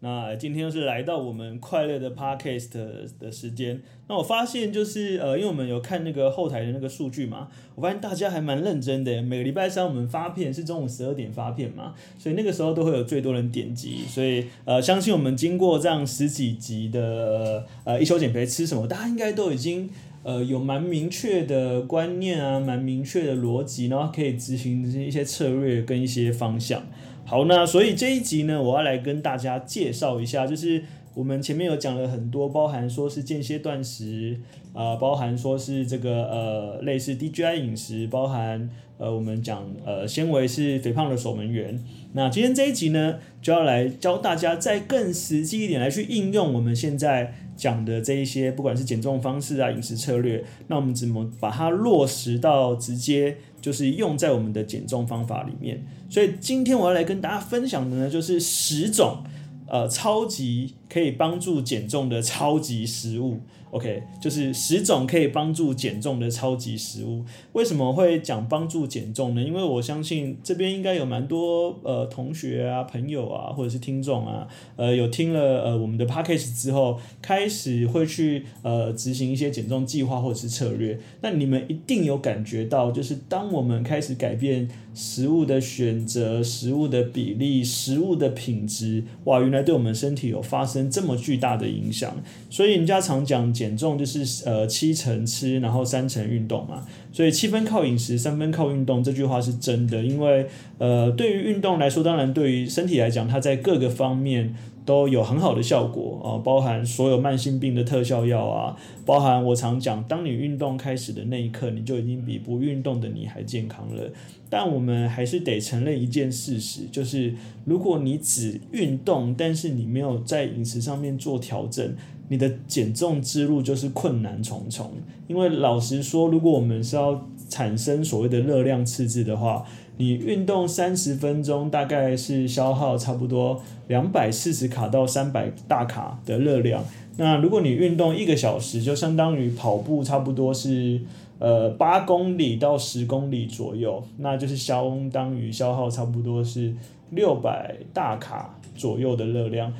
那今天又是来到我们快乐的 Podcast 的时间。那我发现就是呃，因为我们有看那个后台的那个数据嘛，我发现大家还蛮认真的。每个礼拜三我们发片是中午十二点发片嘛，所以那个时候都会有最多人点击。所以呃，相信我们经过这样十几集的呃一休减肥吃什么，大家应该都已经呃有蛮明确的观念啊，蛮明确的逻辑，然后可以执行一些策略跟一些方向。好，那所以这一集呢，我要来跟大家介绍一下，就是我们前面有讲了很多，包含说是间歇断食，啊、包含说是这个呃类似 DGI 饮食，包含呃我们讲呃纤维是肥胖的守门员。那今天这一集呢，就要来教大家再更实际一点来去应用我们现在讲的这一些，不管是减重方式啊、饮食策略，那我们怎么把它落实到直接。就是用在我们的减重方法里面，所以今天我要来跟大家分享的呢，就是十种呃超级可以帮助减重的超级食物。OK，就是十种可以帮助减重的超级食物。为什么会讲帮助减重呢？因为我相信这边应该有蛮多呃同学啊、朋友啊，或者是听众啊，呃，有听了呃我们的 Podcast 之后，开始会去呃执行一些减重计划或者是策略。那你们一定有感觉到，就是当我们开始改变食物的选择、食物的比例、食物的品质，哇，原来对我们身体有发生这么巨大的影响。所以人家常讲。减重就是呃七成吃，然后三成运动嘛，所以七分靠饮食，三分靠运动，这句话是真的。因为呃对于运动来说，当然对于身体来讲，它在各个方面都有很好的效果啊，包含所有慢性病的特效药啊，包含我常讲，当你运动开始的那一刻，你就已经比不运动的你还健康了。但我们还是得承认一件事实，就是如果你只运动，但是你没有在饮食上面做调整。你的减重之路就是困难重重，因为老实说，如果我们是要产生所谓的热量赤字的话，你运动三十分钟大概是消耗差不多两百四十卡到三百大卡的热量。那如果你运动一个小时，就相当于跑步差不多是呃八公里到十公里左右，那就是相当于消耗差不多是六百大卡左右的热量，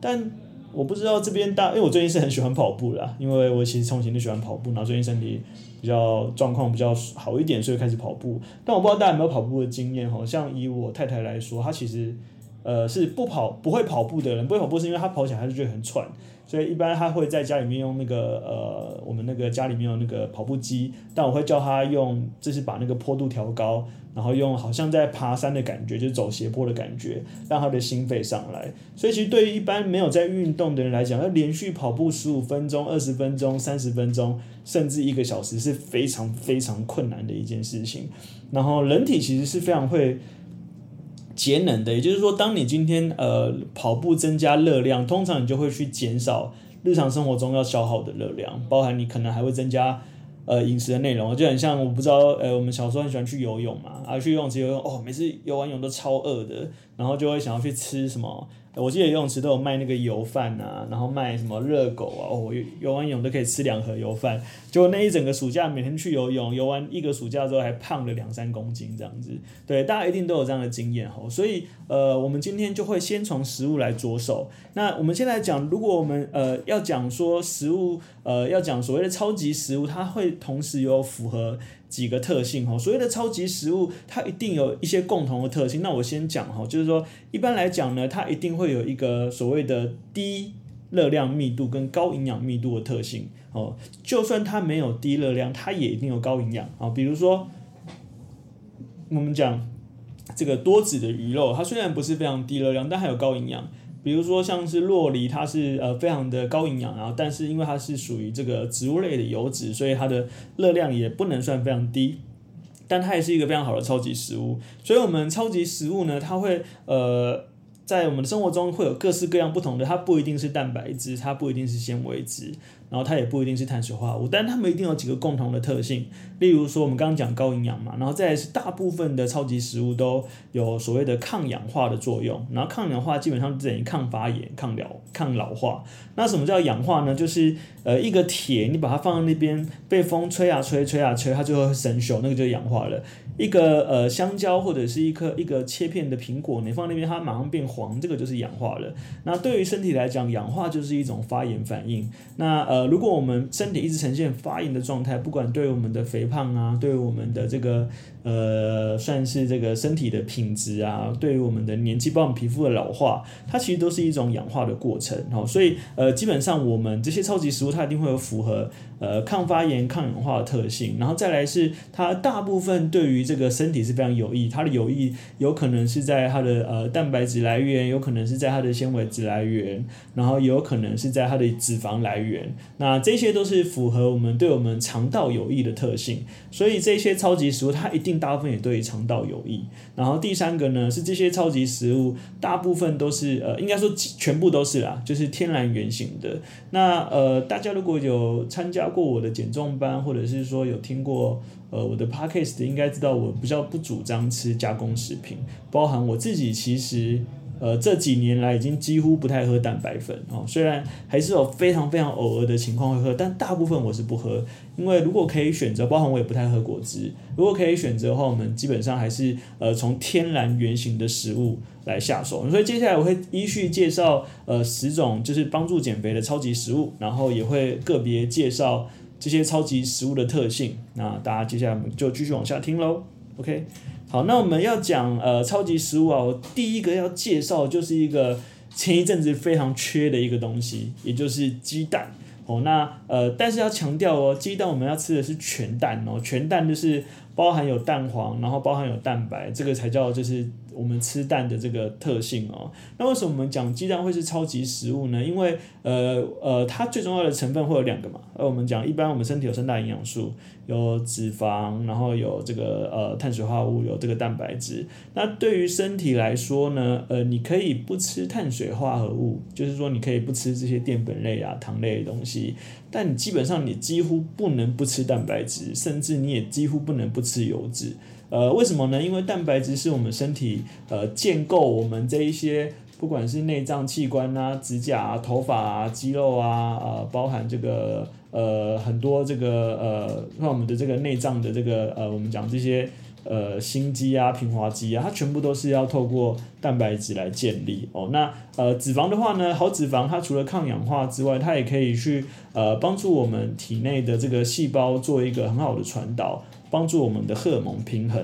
但。我不知道这边大，因为我最近是很喜欢跑步啦，因为我其实从前就喜欢跑步，然后最近身体比较状况比较好一点，所以开始跑步。但我不知道大家有没有跑步的经验，好像以我太太来说，她其实呃是不跑不会跑步的人，不会跑步是因为她跑起来还是觉得很喘，所以一般他会在家里面用那个呃我们那个家里面有那个跑步机，但我会叫他用，就是把那个坡度调高。然后用好像在爬山的感觉，就是走斜坡的感觉，让他的心肺上来。所以其实对于一般没有在运动的人来讲，要连续跑步十五分钟、二十分钟、三十分钟，甚至一个小时是非常非常困难的一件事情。然后人体其实是非常会节能的，也就是说，当你今天呃跑步增加热量，通常你就会去减少日常生活中要消耗的热量，包含你可能还会增加。呃，饮食的内容就很像，我不知道，呃，我们小时候很喜欢去游泳嘛，啊，去游泳池游泳，哦，每次游完泳都超饿的，然后就会想要去吃什么。我记得游泳池都有卖那个油饭啊，然后卖什么热狗啊，哦，游游完泳都可以吃两盒油饭。结果那一整个暑假，每天去游泳，游完一个暑假之后还胖了两三公斤这样子。对，大家一定都有这样的经验吼。所以，呃，我们今天就会先从食物来着手。那我们先来讲，如果我们呃要讲说食物，呃要讲所谓的超级食物，它会同时有符合。几个特性哈，所谓的超级食物，它一定有一些共同的特性。那我先讲哈，就是说一般来讲呢，它一定会有一个所谓的低热量密度跟高营养密度的特性哦。就算它没有低热量，它也一定有高营养啊。比如说，我们讲这个多脂的鱼肉，它虽然不是非常低热量，但还有高营养。比如说像是洛梨，它是呃非常的高营养啊，但是因为它是属于这个植物类的油脂，所以它的热量也不能算非常低，但它也是一个非常好的超级食物。所以我们超级食物呢，它会呃在我们的生活中会有各式各样不同的，它不一定是蛋白质，它不一定是纤维质。然后它也不一定是碳水化合物，但它们一定有几个共同的特性。例如说，我们刚刚讲高营养嘛，然后再是大部分的超级食物都有所谓的抗氧化的作用。然后抗氧化基本上等于抗发炎、抗老、抗老化。那什么叫氧化呢？就是呃一个铁，你把它放在那边，被风吹啊吹，吹啊吹，它就会生锈，那个就氧化了。一个呃香蕉或者是一颗一个切片的苹果，你放那边，它马上变黄，这个就是氧化了。那对于身体来讲，氧化就是一种发炎反应。那呃。如果我们身体一直呈现发炎的状态，不管对我们的肥胖啊，对我们的这个呃，算是这个身体的品质啊，对于我们的年纪，包括皮肤的老化，它其实都是一种氧化的过程。哦，所以呃，基本上我们这些超级食物，它一定会有符合呃抗发炎、抗氧化的特性。然后再来是它大部分对于这个身体是非常有益，它的有益有可能是在它的呃蛋白质来源，有可能是在它的纤维质来源，然后也有可能是在它的脂肪来源。那这些都是符合我们对我们肠道有益的特性，所以这些超级食物它一定大部分也对肠道有益。然后第三个呢，是这些超级食物大部分都是呃，应该说全部都是啦，就是天然原型的。那呃，大家如果有参加过我的减重班，或者是说有听过呃我的 podcast，应该知道我比较不主张吃加工食品，包含我自己其实。呃，这几年来已经几乎不太喝蛋白粉哦，虽然还是有非常非常偶尔的情况会喝，但大部分我是不喝，因为如果可以选择，包含我也不太喝果汁。如果可以选择的话，我们基本上还是呃从天然原型的食物来下手。所以接下来我会依序介绍呃十种就是帮助减肥的超级食物，然后也会个别介绍这些超级食物的特性。那大家接下来我们就继续往下听喽，OK。好，那我们要讲呃超级食物啊，我第一个要介绍就是一个前一阵子非常缺的一个东西，也就是鸡蛋哦。那呃，但是要强调哦，鸡蛋我们要吃的是全蛋哦，全蛋就是包含有蛋黄，然后包含有蛋白，这个才叫就是。我们吃蛋的这个特性哦，那为什么我们讲鸡蛋会是超级食物呢？因为呃呃，它最重要的成分会有两个嘛。呃我们讲一般我们身体有三大营养素，有脂肪，然后有这个呃碳水化合物，有这个蛋白质。那对于身体来说呢，呃，你可以不吃碳水化合物，就是说你可以不吃这些淀粉类啊、糖类的东西，但你基本上你几乎不能不吃蛋白质，甚至你也几乎不能不吃油脂。呃，为什么呢？因为蛋白质是我们身体呃建构我们这一些，不管是内脏器官啊、指甲啊、头发啊、肌肉啊，呃，包含这个呃很多这个呃，像我们的这个内脏的这个呃，我们讲这些呃心肌啊、平滑肌啊，它全部都是要透过蛋白质来建立哦。那呃脂肪的话呢，好脂肪它除了抗氧化之外，它也可以去呃帮助我们体内的这个细胞做一个很好的传导。帮助我们的荷尔蒙平衡。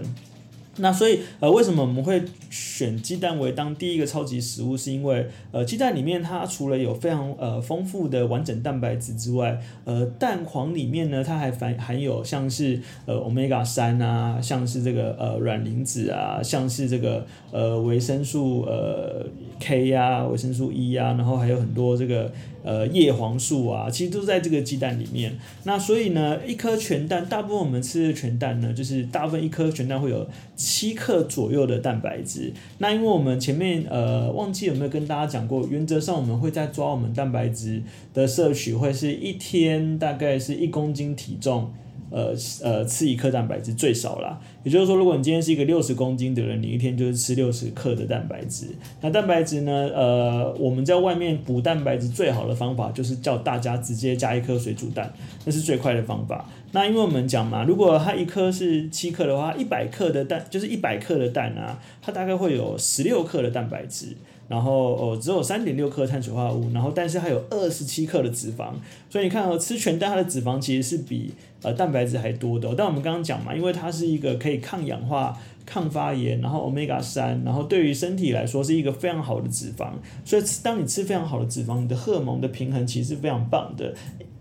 那所以呃，为什么我们会选鸡蛋为当第一个超级食物？是因为呃，鸡蛋里面它除了有非常呃丰富的完整蛋白质之外，呃，蛋黄里面呢，它还含含有像是呃欧米伽三啊，像是这个呃卵磷脂啊，像是这个呃维生素呃 K 呀、啊，维生素 E 呀、啊，然后还有很多这个。呃，叶黄素啊，其实都在这个鸡蛋里面。那所以呢，一颗全蛋，大部分我们吃的全蛋呢，就是大部分一颗全蛋会有七克左右的蛋白质。那因为我们前面呃忘记有没有跟大家讲过，原则上我们会在抓我们蛋白质的摄取，会是一天大概是一公斤体重。呃呃，吃一克蛋白质最少啦。也就是说，如果你今天是一个六十公斤的人，你一天就是吃六十克的蛋白质。那蛋白质呢？呃，我们在外面补蛋白质最好的方法就是叫大家直接加一颗水煮蛋，那是最快的方法。那因为我们讲嘛，如果它一颗是七克的话，一百克的蛋就是一百克的蛋啊，它大概会有十六克的蛋白质。然后哦，只有三点六克碳水化合物，然后但是还有二十七克的脂肪，所以你看哦，吃全蛋它的脂肪其实是比呃蛋白质还多的。但我们刚刚讲嘛，因为它是一个可以抗氧化、抗发炎，然后 Omega 三，然后对于身体来说是一个非常好的脂肪，所以当你吃非常好的脂肪，你的荷尔蒙的平衡其实是非常棒的。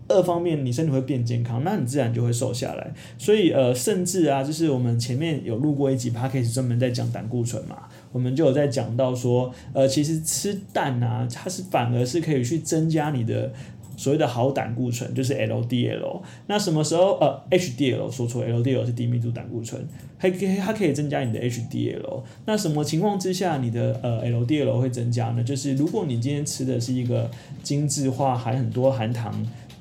二方面，你身体会变健康，那你自然就会瘦下来。所以呃，甚至啊，就是我们前面有录过一集 Podcast 专门在讲胆固醇嘛。我们就有在讲到说，呃，其实吃蛋啊，它是反而是可以去增加你的所谓的好胆固醇，就是 LDL。那什么时候呃 HDL 说错，LDL 是低密度胆固醇，还可以它可以增加你的 HDL。那什么情况之下你的呃 LDL 会增加呢？就是如果你今天吃的是一个精致化含很多含糖。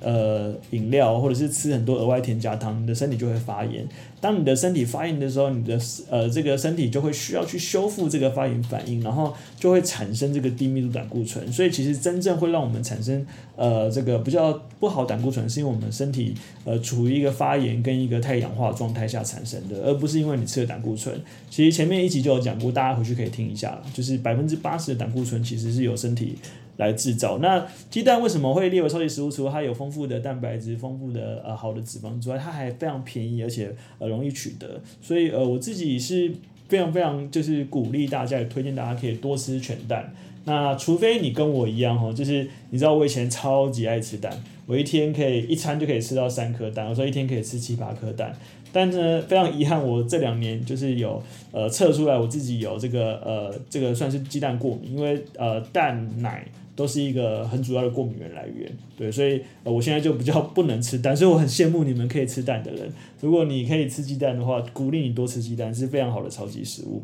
呃，饮料或者是吃很多额外添加糖，你的身体就会发炎。当你的身体发炎的时候，你的呃这个身体就会需要去修复这个发炎反应，然后就会产生这个低密度胆固醇。所以其实真正会让我们产生呃这个比较不好胆固醇，是因为我们身体呃处于一个发炎跟一个太氧化状态下产生的，而不是因为你吃了胆固醇。其实前面一集就有讲过，大家回去可以听一下，就是百分之八十的胆固醇其实是由身体。来制造。那鸡蛋为什么会列为超级食物？除了它有丰富的蛋白质、丰富的呃好的脂肪之外，它还非常便宜，而且呃容易取得。所以呃我自己是非常非常就是鼓励大家，也推荐大家可以多吃全蛋。那除非你跟我一样哈，就是你知道我以前超级爱吃蛋，我一天可以一餐就可以吃到三颗蛋，我说一天可以吃七八颗蛋。但是，非常遗憾，我这两年就是有呃测出来我自己有这个呃这个算是鸡蛋过敏，因为呃蛋奶。都是一个很主要的过敏源来源，对，所以呃，我现在就比较不能吃蛋，所以我很羡慕你们可以吃蛋的人。如果你可以吃鸡蛋的话，鼓励你多吃鸡蛋，是非常好的超级食物。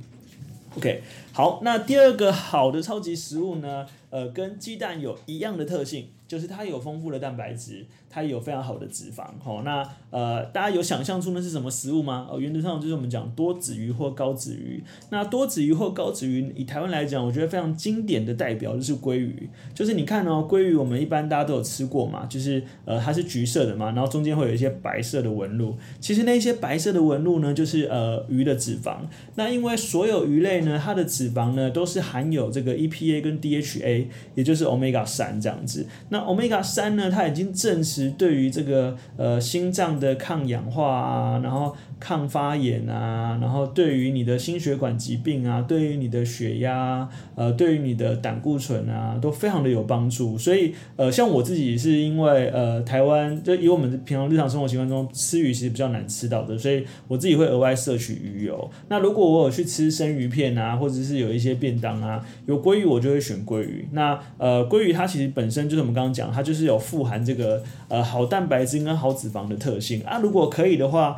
OK，好，那第二个好的超级食物呢，呃，跟鸡蛋有一样的特性。就是它有丰富的蛋白质，它也有非常好的脂肪，吼，那呃，大家有想象出那是什么食物吗？哦，原则上就是我们讲多子鱼或高子鱼。那多子鱼或高子鱼，以台湾来讲，我觉得非常经典的代表就是鲑鱼。就是你看哦，鲑鱼我们一般大家都有吃过嘛，就是呃它是橘色的嘛，然后中间会有一些白色的纹路。其实那些白色的纹路呢，就是呃鱼的脂肪。那因为所有鱼类呢，它的脂肪呢都是含有这个 EPA 跟 DHA，也就是 Omega 三这样子。那欧米伽三呢，它已经证实对于这个呃心脏的抗氧化啊，然后抗发炎啊，然后对于你的心血管疾病啊，对于你的血压，呃，对于你的胆固醇啊，都非常的有帮助。所以呃，像我自己是因为呃台湾就以我们平常日常生活习惯中吃鱼其实比较难吃到的，所以我自己会额外摄取鱼油。那如果我有去吃生鱼片啊，或者是有一些便当啊，有鲑鱼我就会选鲑鱼。那呃鲑鱼它其实本身就是我们刚刚。讲它就是有富含这个呃好蛋白质跟好脂肪的特性啊，如果可以的话，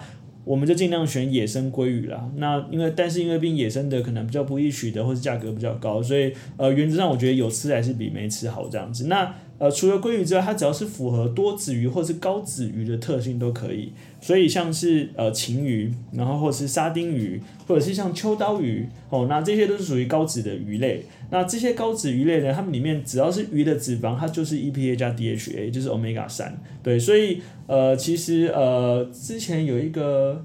我们就尽量选野生鲑鱼啦。那因为但是因为毕竟野生的可能比较不易取得，或是价格比较高，所以呃原则上我觉得有吃还是比没吃好这样子。那呃除了鲑鱼之外，它只要是符合多子鱼或是高子鱼的特性都可以。所以像是呃鯖鱼，然后或者是沙丁鱼，或者是像秋刀鱼哦，那这些都是属于高脂的鱼类。那这些高脂鱼类呢，它们里面只要是鱼的脂肪，它就是 EPA 加 DHA，就是 Omega 三。对，所以呃其实呃之前有一个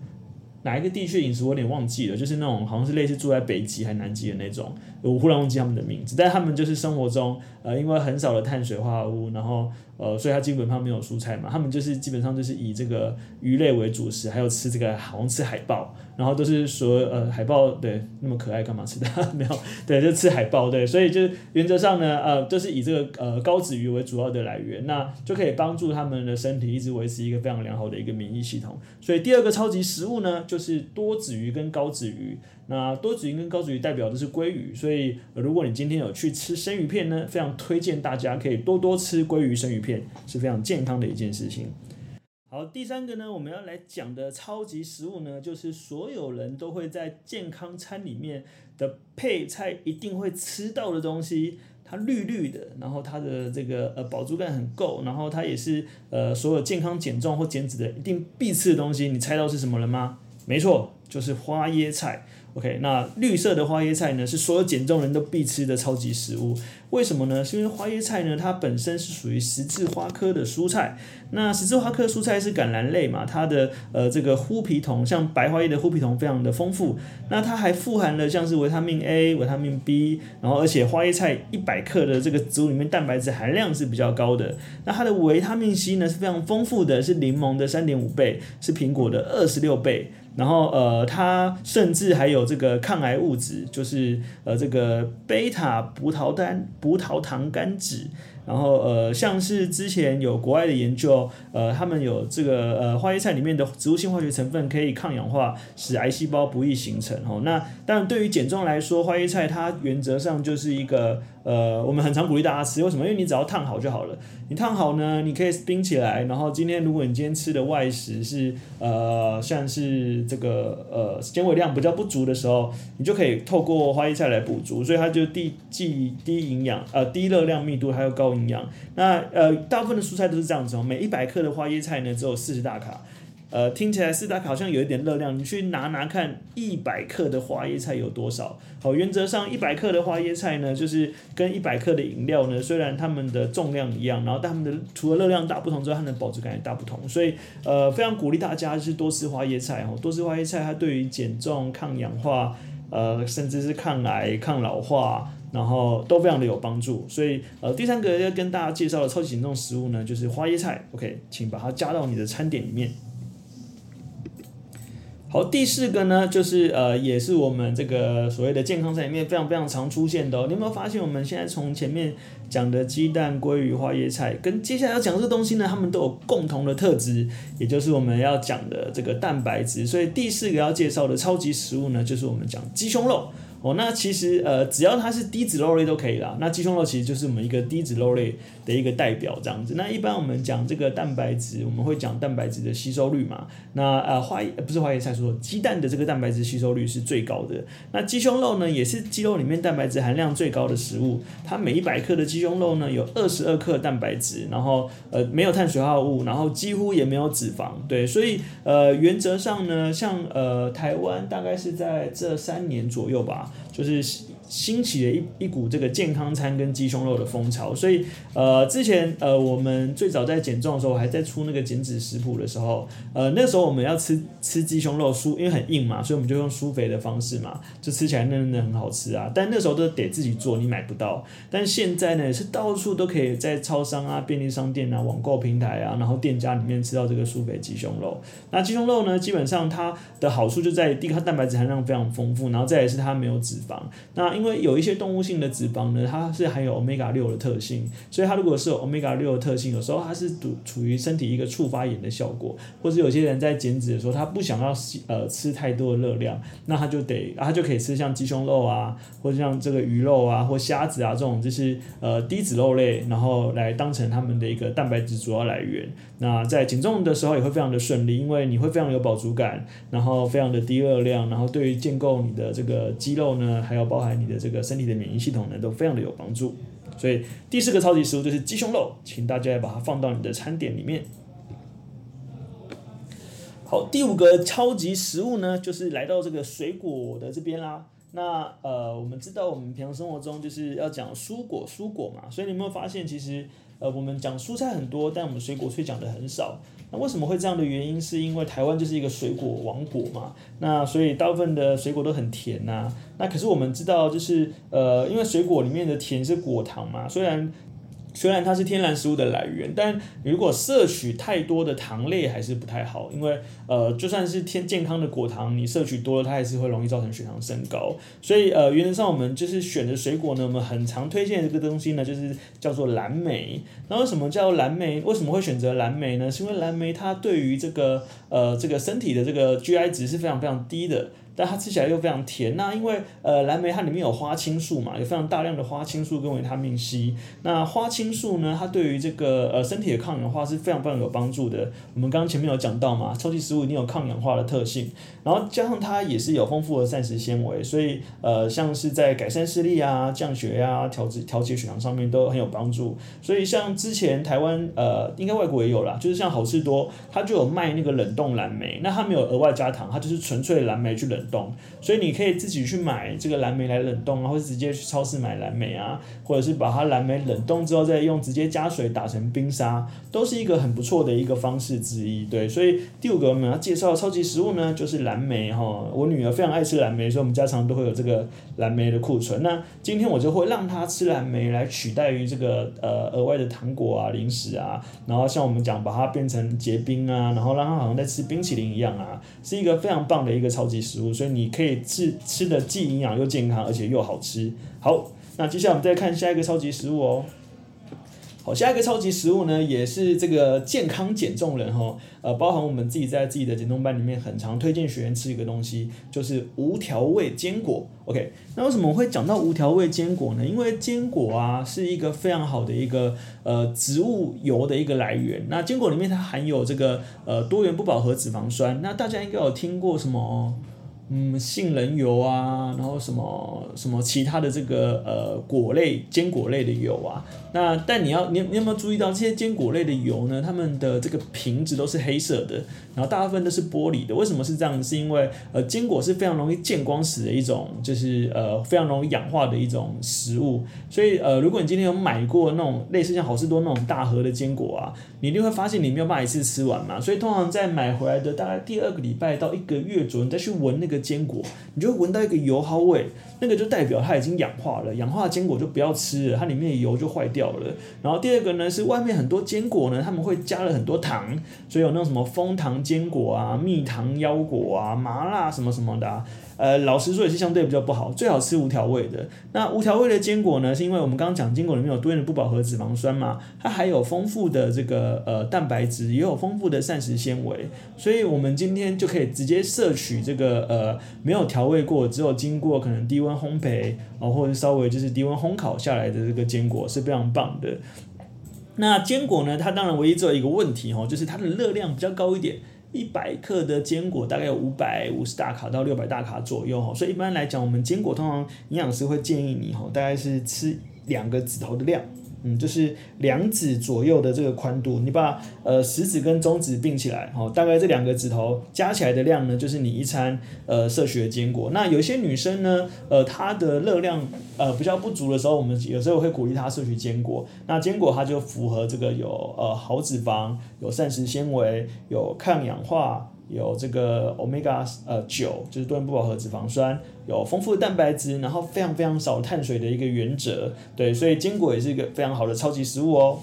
哪一个地区饮食我有点忘记了，就是那种好像是类似住在北极还南极的那种，我忽然忘记他们的名字，但他们就是生活中呃因为很少的碳水化合物，然后。呃，所以它基本上没有蔬菜嘛，他们就是基本上就是以这个鱼类为主食，还有吃这个好像吃海豹，然后都是说呃海豹对那么可爱干嘛吃的没有对就吃海豹对，所以就是原则上呢呃就是以这个呃高脂鱼为主要的来源，那就可以帮助他们的身体一直维持一个非常良好的一个免疫系统。所以第二个超级食物呢就是多脂鱼跟高脂鱼。那多子鱼跟高子鱼代表的是鲑鱼，所以如果你今天有去吃生鱼片呢，非常推荐大家可以多多吃鲑鱼生鱼片，是非常健康的一件事情。好，第三个呢，我们要来讲的超级食物呢，就是所有人都会在健康餐里面的配菜一定会吃到的东西，它绿绿的，然后它的这个呃饱足感很够，然后它也是呃所有健康减重或减脂的一定必吃的东西，你猜到是什么了吗？没错，就是花椰菜。OK，那绿色的花椰菜呢，是所有减重人都必吃的超级食物。为什么呢？是因为花椰菜呢，它本身是属于十字花科的蔬菜。那十字花科蔬菜是橄榄类嘛，它的呃这个槲皮酮，像白花椰的槲皮酮非常的丰富。那它还富含了像是维他命 A、维他命 B，然后而且花椰菜一百克的这个植物里面蛋白质含量是比较高的。那它的维他命 C 呢是非常丰富的，是柠檬的三点五倍，是苹果的二十六倍。然后呃，它甚至还有这个抗癌物质，就是呃这个贝塔葡萄单葡萄糖苷酯。然后呃，像是之前有国外的研究，呃，他们有这个呃花椰菜里面的植物性化学成分可以抗氧化，使癌细胞不易形成。哦，那但对于减重来说，花椰菜它原则上就是一个呃，我们很常鼓励大家吃，为什么？因为你只要烫好就好了。你烫好呢，你可以冰起来。然后今天如果你今天吃的外食是呃，像是这个呃纤维量比较不足的时候，你就可以透过花椰菜来补足。所以它就低既低营养呃低热量密度还有高营养。那呃大部分的蔬菜都是这样子哦，每一百克的花椰菜呢只有四十大卡。呃，听起来四大好像有一点热量，你去拿拿看，一百克的花椰菜有多少？好，原则上一百克的花椰菜呢，就是跟一百克的饮料呢，虽然它们的重量一样，然后但它们的除了热量大不同之外，它们的饱足感也大不同。所以呃，非常鼓励大家是多吃花椰菜哦，多吃花椰菜，它对于减重、抗氧化，呃，甚至是抗癌、抗老化，然后都非常的有帮助。所以呃，第三个要跟大家介绍的超级减重食物呢，就是花椰菜。OK，请把它加到你的餐点里面。好，第四个呢，就是呃，也是我们这个所谓的健康餐里面非常非常常出现的哦。你有没有发现，我们现在从前面讲的鸡蛋、鲑鱼、花椰菜，跟接下来要讲这个东西呢，它们都有共同的特质，也就是我们要讲的这个蛋白质。所以第四个要介绍的超级食物呢，就是我们讲鸡胸肉。哦，那其实呃，只要它是低脂肉类都可以啦。那鸡胸肉其实就是我们一个低脂肉类的一个代表这样子。那一般我们讲这个蛋白质，我们会讲蛋白质的吸收率嘛。那呃花不是花椰菜说鸡蛋的这个蛋白质吸收率是最高的。那鸡胸肉呢，也是鸡肉里面蛋白质含量最高的食物。它每一百克的鸡胸肉呢，有二十二克蛋白质，然后呃没有碳水化合物，然后几乎也没有脂肪。对，所以呃原则上呢，像呃台湾大概是在这三年左右吧。就是。兴起了一一股这个健康餐跟鸡胸肉的风潮，所以呃之前呃我们最早在减重的时候，还在出那个减脂食谱的时候，呃那时候我们要吃吃鸡胸肉酥，因为很硬嘛，所以我们就用酥肥的方式嘛，就吃起来嫩嫩的很好吃啊。但那时候都得自己做，你买不到。但现在呢是到处都可以在超商啊、便利商店啊、网购平台啊，然后店家里面吃到这个酥肥鸡胸肉。那鸡胸肉呢，基本上它的好处就在于第一个它蛋白质含量非常丰富，然后再来是它没有脂肪。那因为有一些动物性的脂肪呢，它是含有 omega 六的特性，所以它如果是有 omega 六的特性，有时候它是处处于身体一个触发炎的效果，或者有些人在减脂的时候，他不想要呃吃太多的热量，那他就得，他就可以吃像鸡胸肉啊，或者像这个鱼肉啊，或虾子啊这种就是呃低脂肉类，然后来当成他们的一个蛋白质主要来源。那在减重的时候也会非常的顺利，因为你会非常有饱足感，然后非常的低热量，然后对于建构你的这个肌肉呢，还有包含你的这个身体的免疫系统呢，都非常的有帮助。所以第四个超级食物就是鸡胸肉，请大家把它放到你的餐点里面。好，第五个超级食物呢，就是来到这个水果的这边啦。那呃，我们知道我们平常生活中就是要讲蔬果，蔬果嘛，所以你有没有发现其实？呃，我们讲蔬菜很多，但我们水果却讲的很少。那为什么会这样的原因？是因为台湾就是一个水果王国嘛。那所以大部分的水果都很甜呐、那可是我们知道，就是呃，因为水果里面的甜是果糖嘛，虽然。虽然它是天然食物的来源，但如果摄取太多的糖类还是不太好，因为呃，就算是天健康的果糖，你摄取多了，它还是会容易造成血糖升高。所以呃，原则上我们就是选的水果呢，我们很常推荐这个东西呢，就是叫做蓝莓。那为什么叫蓝莓？为什么会选择蓝莓呢？是因为蓝莓它对于这个呃这个身体的这个 GI 值是非常非常低的。但它吃起来又非常甜，那因为呃蓝莓它里面有花青素嘛，有非常大量的花青素跟维他命 C。那花青素呢，它对于这个呃身体的抗氧化是非常非常有帮助的。我们刚刚前面有讲到嘛，超级食物一定有抗氧化的特性，然后加上它也是有丰富的膳食纤维，所以呃像是在改善视力啊、降血压啊、调节调节血糖上面都很有帮助。所以像之前台湾呃应该外国也有啦，就是像好事多它就有卖那个冷冻蓝莓，那它没有额外加糖，它就是纯粹蓝莓去冷。冻，所以你可以自己去买这个蓝莓来冷冻啊，或者直接去超市买蓝莓啊，或者是把它蓝莓冷冻之后再用直接加水打成冰沙，都是一个很不错的一个方式之一。对，所以第五个我们要介绍的超级食物呢，就是蓝莓哈。我女儿非常爱吃蓝莓，所以我们家常都会有这个蓝莓的库存。那今天我就会让她吃蓝莓来取代于这个呃额外的糖果啊、零食啊，然后像我们讲把它变成结冰啊，然后让她好像在吃冰淇淋一样啊，是一个非常棒的一个超级食物。所以你可以吃吃的既营养又健康，而且又好吃。好，那接下来我们再看下一个超级食物哦。好，下一个超级食物呢，也是这个健康减重人哈，呃，包含我们自己在自己的减重班里面很常推荐学员吃一个东西，就是无调味坚果。OK，那为什么我会讲到无调味坚果呢？因为坚果啊是一个非常好的一个呃植物油的一个来源。那坚果里面它含有这个呃多元不饱和脂肪酸。那大家应该有听过什么？嗯，杏仁油啊，然后什么什么其他的这个呃果类坚果类的油啊，那但你要你你有没有注意到这些坚果类的油呢？它们的这个瓶子都是黑色的，然后大部分都是玻璃的。为什么是这样？是因为呃坚果是非常容易见光死的一种，就是呃非常容易氧化的一种食物。所以呃如果你今天有买过那种类似像好事多那种大盒的坚果啊，你一定会发现你没有办法一次吃完嘛。所以通常在买回来的大概第二个礼拜到一个月左右，你再去闻那个。坚果，你就会闻到一个油耗味，那个就代表它已经氧化了。氧化的坚果就不要吃了，它里面的油就坏掉了。然后第二个呢，是外面很多坚果呢，他们会加了很多糖，所以有那种什么枫糖坚果啊、蜜糖腰果啊、麻辣什么什么的。呃，老实说也是相对比较不好，最好吃无调味的。那无调味的坚果呢，是因为我们刚刚讲坚果里面有多元的不饱和脂肪酸嘛，它还有丰富的这个呃蛋白质，也有丰富的膳食纤维，所以我们今天就可以直接摄取这个呃没有调味过，只有经过可能低温烘焙哦，或者稍微就是低温烘烤下来的这个坚果是非常棒的。那坚果呢，它当然唯一只有一个问题哦，就是它的热量比较高一点。一百克的坚果大概有五百五十大卡到六百大卡左右哈，所以一般来讲，我们坚果通常营养师会建议你哈，大概是吃两个指头的量。嗯，就是两指左右的这个宽度，你把呃食指跟中指并起来，哦，大概这两个指头加起来的量呢，就是你一餐呃摄取的坚果。那有些女生呢，呃，她的热量呃比较不足的时候，我们有时候会鼓励她摄取坚果。那坚果它就符合这个有呃好脂肪、有膳食纤维、有抗氧化。有这个 omega 呃九，就是多元不饱和脂肪酸，有丰富的蛋白质，然后非常非常少碳水的一个原则，对，所以坚果也是一个非常好的超级食物哦。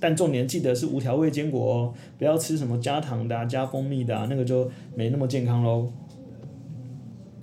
但重点记得是无调味坚果哦，不要吃什么加糖的啊、加蜂蜜的啊，那个就没那么健康喽。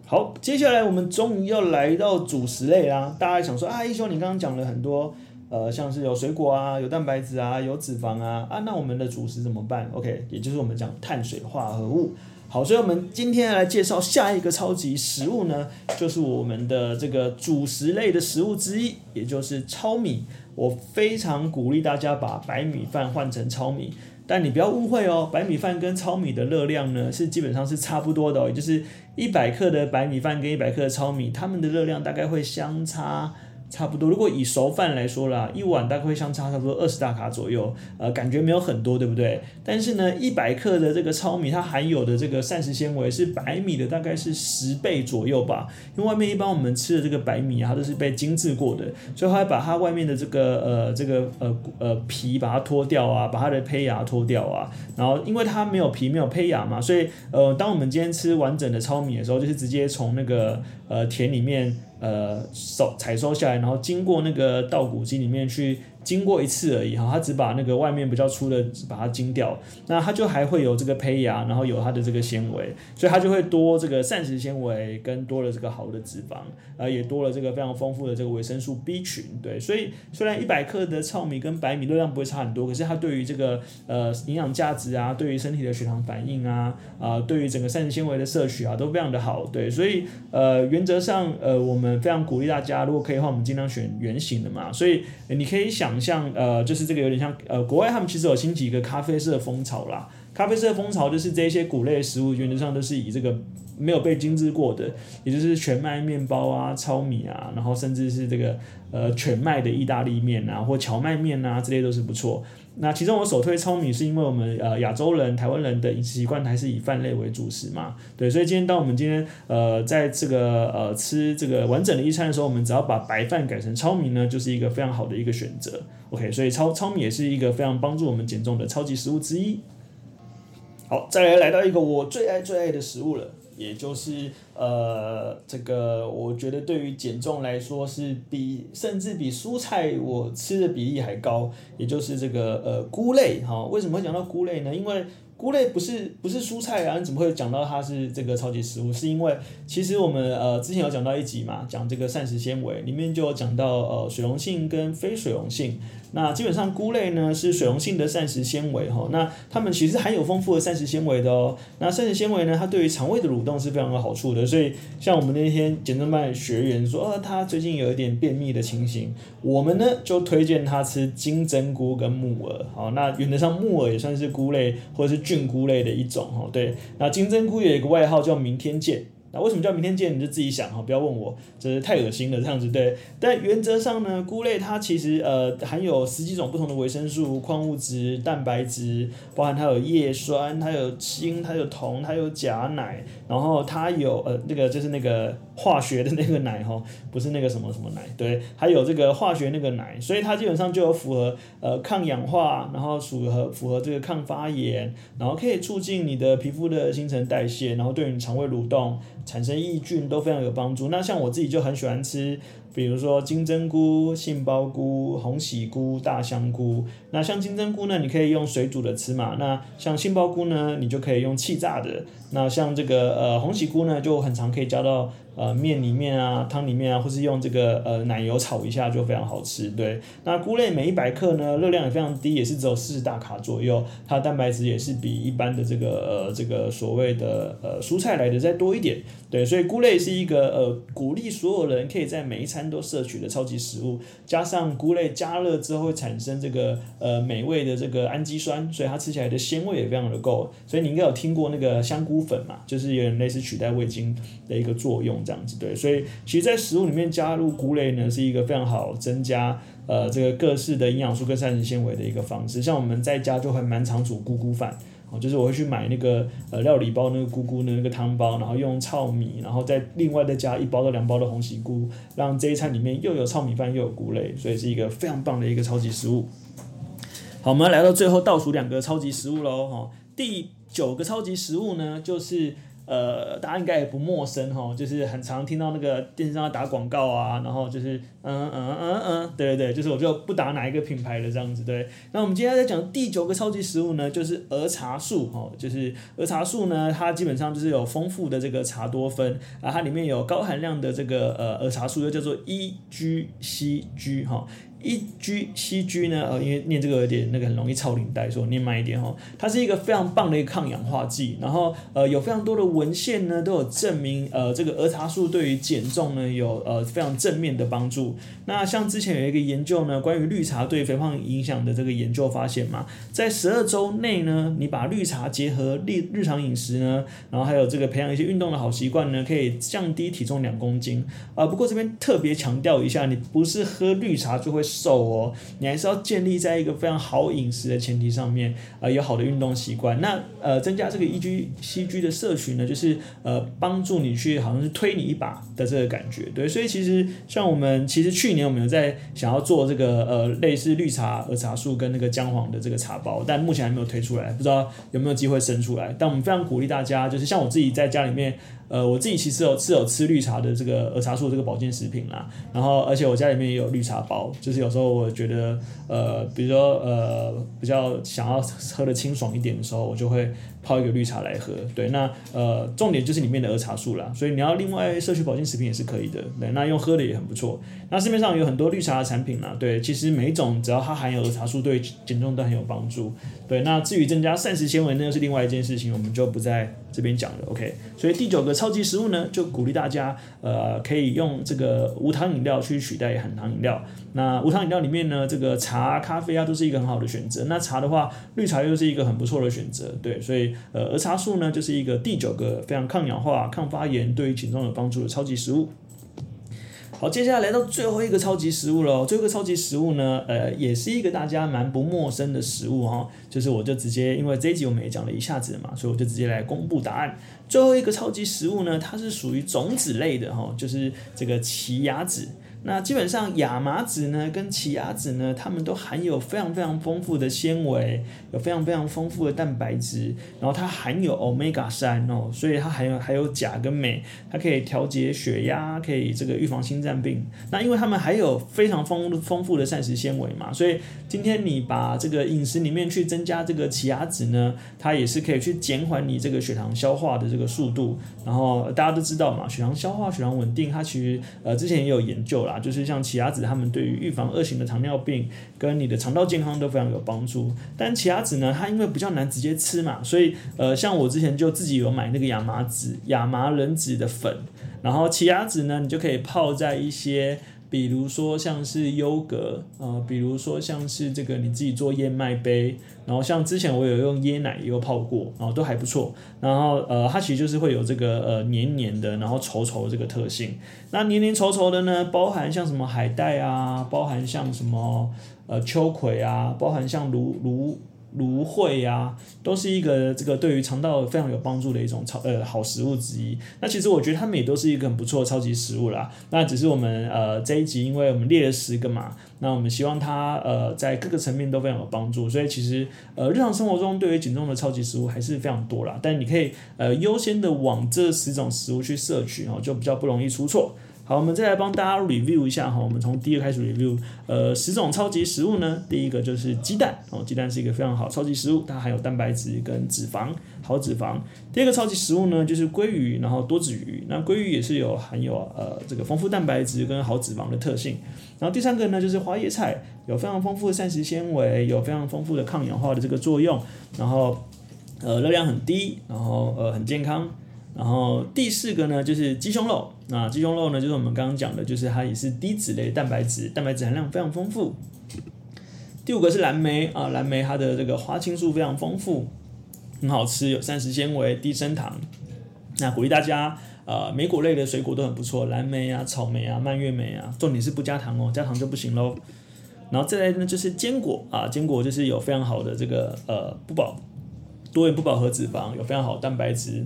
好，接下来我们终于要来到主食类啦。大家想说啊，一休你刚刚讲了很多。呃，像是有水果啊，有蛋白质啊，有脂肪啊，啊，那我们的主食怎么办？OK，也就是我们讲碳水化合物。好，所以我们今天来介绍下一个超级食物呢，就是我们的这个主食类的食物之一，也就是糙米。我非常鼓励大家把白米饭换成糙米，但你不要误会哦，白米饭跟糙米的热量呢是基本上是差不多的哦，也就是一百克的白米饭跟一百克的糙米，它们的热量大概会相差。差不多，如果以熟饭来说啦，一碗大概会相差差不多二十大卡左右，呃，感觉没有很多，对不对？但是呢，一百克的这个糙米，它含有的这个膳食纤维是白米的大概是十倍左右吧。因为外面一般我们吃的这个白米啊，它都是被精制过的，所以它会把它外面的这个呃这个呃呃皮把它脱掉啊，把它的胚芽脱掉啊，然后因为它没有皮没有胚芽嘛，所以呃，当我们今天吃完整的糙米的时候，就是直接从那个呃田里面。呃，收采收下来，然后经过那个稻谷机里面去。经过一次而已哈，它只把那个外面比较粗的把它精掉，那它就还会有这个胚芽，然后有它的这个纤维，所以它就会多这个膳食纤维跟多了这个好的脂肪，呃，也多了这个非常丰富的这个维生素 B 群，对，所以虽然一百克的糙米跟白米热量不会差很多，可是它对于这个呃营养价值啊，对于身体的血糖反应啊，啊、对于整个膳食纤维的摄取啊，都非常的好，对，所以呃原则上呃我们非常鼓励大家，如果可以的话，我们尽量选圆形的嘛，所以你可以想。像呃，就是这个有点像呃，国外他们其实有兴起一个咖啡色风潮啦。咖啡色风潮就是这些谷类食物原则上都是以这个没有被精制过的，也就是全麦面包啊、糙米啊，然后甚至是这个呃全麦的意大利面啊或荞麦面啊，这些都是不错。那其中我首推糙米，是因为我们呃亚洲人、台湾人的饮食习惯还是以饭类为主食嘛，对，所以今天当我们今天呃在这个呃吃这个完整的一餐的时候，我们只要把白饭改成糙米呢，就是一个非常好的一个选择。OK，所以糙糙米也是一个非常帮助我们减重的超级食物之一。好，再来来到一个我最爱最爱的食物了。也就是呃，这个我觉得对于减重来说是比甚至比蔬菜我吃的比例还高，也就是这个呃菇类哈。为什么会讲到菇类呢？因为菇类不是不是蔬菜啊，你怎么会讲到它是这个超级食物？是因为其实我们呃之前有讲到一集嘛，讲这个膳食纤维里面就有讲到呃水溶性跟非水溶性。那基本上菇类呢是水溶性的膳食纤维哈，那它们其实含有丰富的膳食纤维的哦。那膳食纤维呢，它对于肠胃的蠕动是非常有好处的。所以像我们那天减重班学员说，哦，他最近有一点便秘的情形，我们呢就推荐他吃金针菇跟木耳。好，那原则上木耳也算是菇类或者是菌菇类的一种哈。对，那金针菇有一个外号叫明天见。那为什么叫明天见？你就自己想哈，不要问我，这是太恶心了这样子对。但原则上呢，菇类它其实呃含有十几种不同的维生素、矿物质、蛋白质，包含它有叶酸、它有锌、它有铜、它有钾、奶，然后它有呃那个就是那个化学的那个奶哈，不是那个什么什么奶，对，还有这个化学那个奶，所以它基本上就有符合呃抗氧化，然后符合符合这个抗发炎，然后可以促进你的皮肤的新陈代谢，然后对你肠胃蠕动。产生抑菌都非常有帮助。那像我自己就很喜欢吃，比如说金针菇、杏鲍菇、红喜菇、大香菇。那像金针菇呢，你可以用水煮的吃嘛。那像杏鲍菇呢，你就可以用气炸的。那像这个呃红喜菇呢，就很常可以加到。呃，面里面啊，汤里面啊，或是用这个呃奶油炒一下就非常好吃。对，那菇类每一百克呢，热量也非常低，也是只有四十大卡左右。它的蛋白质也是比一般的这个呃这个所谓的呃蔬菜来的再多一点。对，所以菇类是一个呃鼓励所有人可以在每一餐都摄取的超级食物。加上菇类加热之后会产生这个呃美味的这个氨基酸，所以它吃起来的鲜味也非常的够。所以你应该有听过那个香菇粉嘛，就是有点类似取代味精的一个作用。这样子对，所以其实，在食物里面加入菇类呢，是一个非常好增加呃这个各式的营养素跟膳食纤维的一个方式。像我们在家就会蛮常煮菇菇饭，哦，就是我会去买那个呃料理包那个菇菇的那个汤包，然后用糙米，然后再另外再加一包到两包的红喜菇，让这一餐里面又有糙米饭又有菇类，所以是一个非常棒的一个超级食物。好，我们来到最后倒数两个超级食物喽，哈，第九个超级食物呢就是。呃，大家应该也不陌生哈，就是很常听到那个电视上打广告啊，然后就是嗯嗯嗯嗯，对对对，就是我就不打哪一个品牌的这样子对。那我们接下来讲第九个超级食物呢，就是儿茶素哈，就是儿茶素呢，它基本上就是有丰富的这个茶多酚啊，它里面有高含量的这个呃儿茶素，又叫做 EGCG 哈。E G C G 呢？呃，因为念这个有点那个很容易超领带，所以我念慢一点哦。它是一个非常棒的一个抗氧化剂，然后呃有非常多的文献呢都有证明呃这个儿茶素对于减重呢有呃非常正面的帮助。那像之前有一个研究呢，关于绿茶对肥胖影响的这个研究发现嘛，在十二周内呢，你把绿茶结合日日常饮食呢，然后还有这个培养一些运动的好习惯呢，可以降低体重两公斤啊、不过这边特别强调一下，你不是喝绿茶就会。瘦哦，你还是要建立在一个非常好饮食的前提上面，呃，有好的运动习惯。那呃，增加这个 EGCG 的摄取呢，就是呃，帮助你去好像是推你一把的这个感觉。对，所以其实像我们其实去年我们有在想要做这个呃类似绿茶儿茶素跟那个姜黄的这个茶包，但目前还没有推出来，不知道有没有机会生出来。但我们非常鼓励大家，就是像我自己在家里面。呃，我自己其实有是有吃绿茶的这个儿茶素这个保健食品啦，然后而且我家里面也有绿茶包，就是有有时候我觉得呃，比如说呃比较想要喝的清爽一点的时候，我就会。泡一个绿茶来喝，对，那呃重点就是里面的儿茶素啦，所以你要另外摄取保健食品也是可以的，对，那用喝的也很不错。那市面上有很多绿茶的产品啦，对，其实每一种只要它含有儿茶素，对减重都很有帮助，对。那至于增加膳食纤维，那又是另外一件事情，我们就不在这边讲了，OK。所以第九个超级食物呢，就鼓励大家呃可以用这个无糖饮料去取代含糖饮料。那无糖饮料里面呢，这个茶、咖啡啊都是一个很好的选择。那茶的话，绿茶又是一个很不错的选择，对，所以。呃，儿茶素呢，就是一个第九个非常抗氧化、抗发炎、对于减重有帮助的超级食物。好，接下来来到最后一个超级食物喽。最后一个超级食物呢，呃，也是一个大家蛮不陌生的食物哈。就是我就直接，因为这一集我们也讲了一下子嘛，所以我就直接来公布答案。最后一个超级食物呢，它是属于种子类的哈，就是这个奇亚籽。那基本上亚麻籽呢跟奇亚籽呢，它们都含有非常非常丰富的纤维，有非常非常丰富的蛋白质，然后它含有欧米伽三哦，所以它含有还有钾跟镁，它可以调节血压，可以这个预防心脏病。那因为它们还有非常丰丰富的膳食纤维嘛，所以今天你把这个饮食里面去增加这个奇亚籽呢，它也是可以去减缓你这个血糖消化的这个速度。然后大家都知道嘛，血糖消化、血糖稳定，它其实呃之前也有研究啦。就是像奇亚籽，它们对于预防二型的糖尿病跟你的肠道健康都非常有帮助。但奇亚籽呢，它因为比较难直接吃嘛，所以呃，像我之前就自己有买那个亚麻籽、亚麻仁籽的粉，然后奇亚籽呢，你就可以泡在一些。比如说像是优格，呃，比如说像是这个你自己做燕麦杯，然后像之前我有用椰奶也有泡过，然后都还不错。然后呃，它其实就是会有这个呃黏黏的，然后稠稠的这个特性。那黏黏稠稠的呢，包含像什么海带啊，包含像什么呃秋葵啊，包含像芦芦。芦荟呀，都是一个这个对于肠道非常有帮助的一种超呃好食物之一。那其实我觉得它们也都是一个很不错的超级食物啦。那只是我们呃这一集，因为我们列了十个嘛，那我们希望它呃在各个层面都非常有帮助。所以其实呃日常生活中对于减重的超级食物还是非常多啦。但你可以呃优先的往这十种食物去摄取哦，就比较不容易出错。好，我们再来帮大家 review 一下哈。我们从第一个开始 review，呃，十种超级食物呢，第一个就是鸡蛋哦，鸡蛋是一个非常好超级食物，它含有蛋白质跟脂肪，好脂肪。第二个超级食物呢，就是鲑鱼，然后多子鱼，那鲑鱼也是有含有呃这个丰富蛋白质跟好脂肪的特性。然后第三个呢，就是花椰菜，有非常丰富的膳食纤维，有非常丰富的抗氧化的这个作用，然后呃热量很低，然后呃很健康。然后第四个呢，就是鸡胸肉。那鸡胸肉呢，就是我们刚刚讲的，就是它也是低脂类蛋白质，蛋白质含量非常丰富。第五个是蓝莓啊，蓝莓它的这个花青素非常丰富，很好吃，有膳食纤维，低升糖。那鼓励大家，呃，莓果类的水果都很不错，蓝莓啊、草莓啊、蔓越莓啊，重点是不加糖哦，加糖就不行喽。然后再来呢，就是坚果啊，坚果就是有非常好的这个呃不饱多元不饱和脂肪，有非常好蛋白质。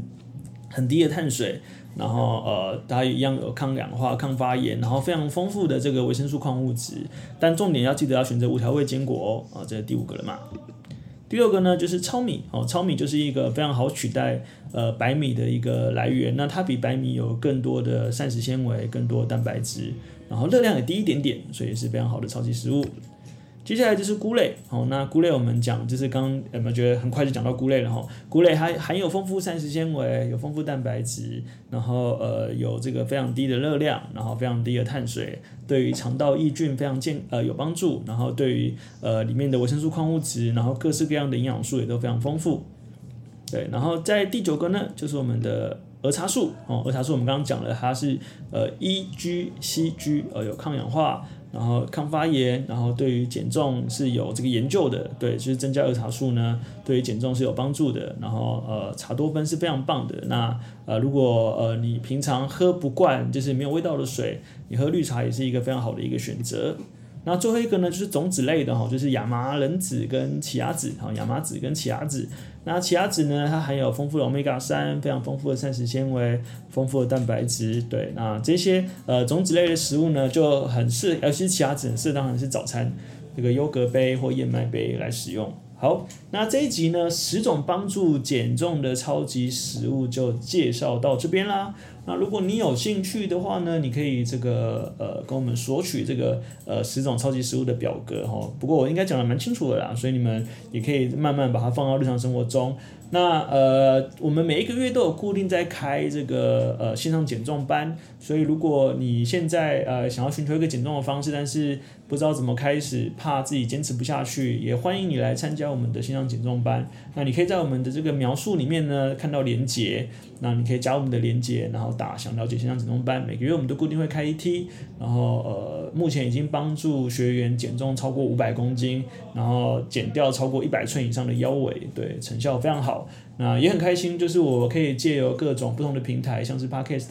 很低的碳水，然后呃，它一样有抗氧化、抗发炎，然后非常丰富的这个维生素、矿物质。但重点要记得要选择无调味坚果哦，啊，这是第五个了嘛。第六个呢，就是糙米哦，糙米就是一个非常好取代呃白米的一个来源。那它比白米有更多的膳食纤维、更多蛋白质，然后热量也低一点点，所以是非常好的超级食物。接下来就是菇类，好，那菇类我们讲就是刚刚有没有觉得很快就讲到菇类了哈？菇类还含有丰富膳食纤维，有丰富蛋白质，然后呃有这个非常低的热量，然后非常低的碳水，对于肠道益菌非常健呃有帮助，然后对于呃里面的维生素、矿物质，然后各式各样的营养素也都非常丰富。对，然后在第九个呢，就是我们的儿茶素哦，儿茶素我们刚刚讲了，它是呃 EGCG 呃有抗氧化。然后抗发炎，然后对于减重是有这个研究的，对，就是增加儿茶素呢，对于减重是有帮助的。然后呃，茶多酚是非常棒的。那呃，如果呃你平常喝不惯就是没有味道的水，你喝绿茶也是一个非常好的一个选择。那最后一个呢，就是种子类的哈，就是亚麻仁籽跟奇亚籽哈，亚麻籽跟奇亚籽。那奇亚籽呢，它含有丰富的 Omega 三，非常丰富的膳食纤维，丰富的蛋白质。对，那这些呃种子类的食物呢，就很适，尤其是奇亚籽，适当的是早餐这个优格杯或燕麦杯来使用。好，那这一集呢，十种帮助减重的超级食物就介绍到这边啦。那如果你有兴趣的话呢，你可以这个呃跟我们索取这个呃十种超级食物的表格哈。不过我应该讲得蛮清楚的啦，所以你们也可以慢慢把它放到日常生活中。那呃，我们每一个月都有固定在开这个呃线上减重班，所以如果你现在呃想要寻求一个减重的方式，但是不知道怎么开始，怕自己坚持不下去，也欢迎你来参加我们的线上减重班。那你可以在我们的这个描述里面呢看到连结，那你可以加我们的连接，然后打想了解线上减重班。每个月我们都固定会开一梯，然后呃目前已经帮助学员减重超过五百公斤，然后减掉超过一百寸以上的腰围，对，成效非常好。那也很开心，就是我可以借由各种不同的平台，像是 Podcast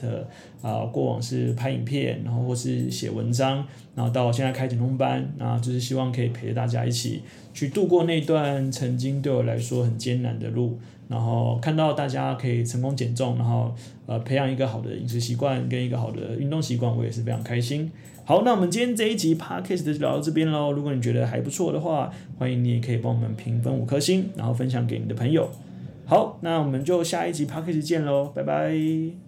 啊，过往是拍影片，然后或是写文章，然后到现在开减重班，那就是希望可以陪着大家一起去度过那段曾经对我来说很艰难的路，然后看到大家可以成功减重，然后呃培养一个好的饮食习惯跟一个好的运动习惯，我也是非常开心。好，那我们今天这一集 Podcast 就聊到这边喽。如果你觉得还不错的话，欢迎你也可以帮我们评分五颗星，然后分享给你的朋友。好，那我们就下一集 p a c k a g e 见喽，拜拜。